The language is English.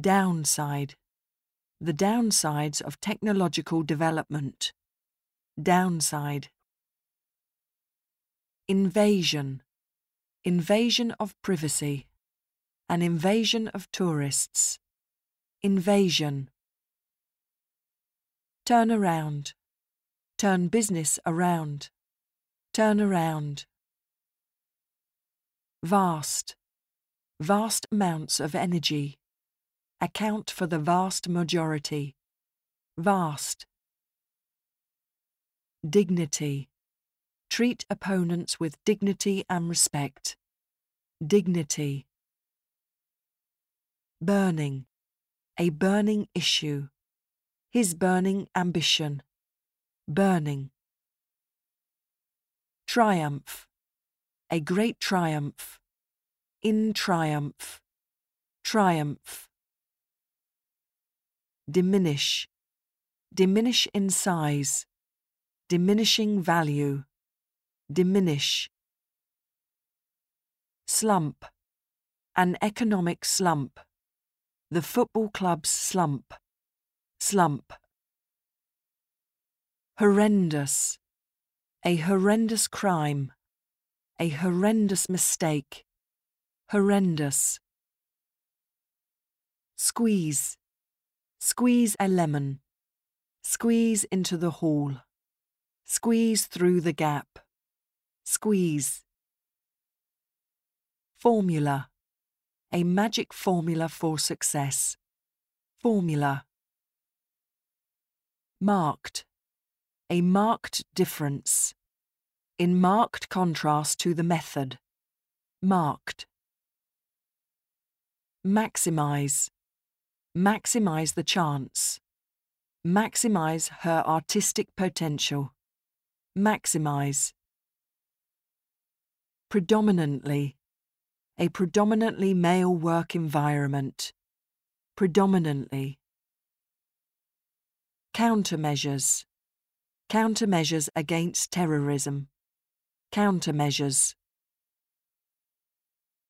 Downside. The downsides of technological development. Downside. Invasion. Invasion of privacy. An invasion of tourists. Invasion. Turn around. Turn business around. Turn around. Vast. Vast amounts of energy. Account for the vast majority. Vast. Dignity. Treat opponents with dignity and respect. Dignity. Burning. A burning issue. His burning ambition. Burning. Triumph. A great triumph. In triumph. Triumph. Diminish. Diminish in size. Diminishing value. Diminish. Slump. An economic slump. The football club's slump. Slump. Horrendous. A horrendous crime. A horrendous mistake. Horrendous. Squeeze. Squeeze a lemon. Squeeze into the hall. Squeeze through the gap. Squeeze. Formula. A magic formula for success. Formula. Marked. A marked difference. In marked contrast to the method. Marked. Maximize. Maximize the chance. Maximize her artistic potential. Maximize. Predominantly. A predominantly male work environment. Predominantly. Countermeasures. Countermeasures against terrorism. Countermeasures.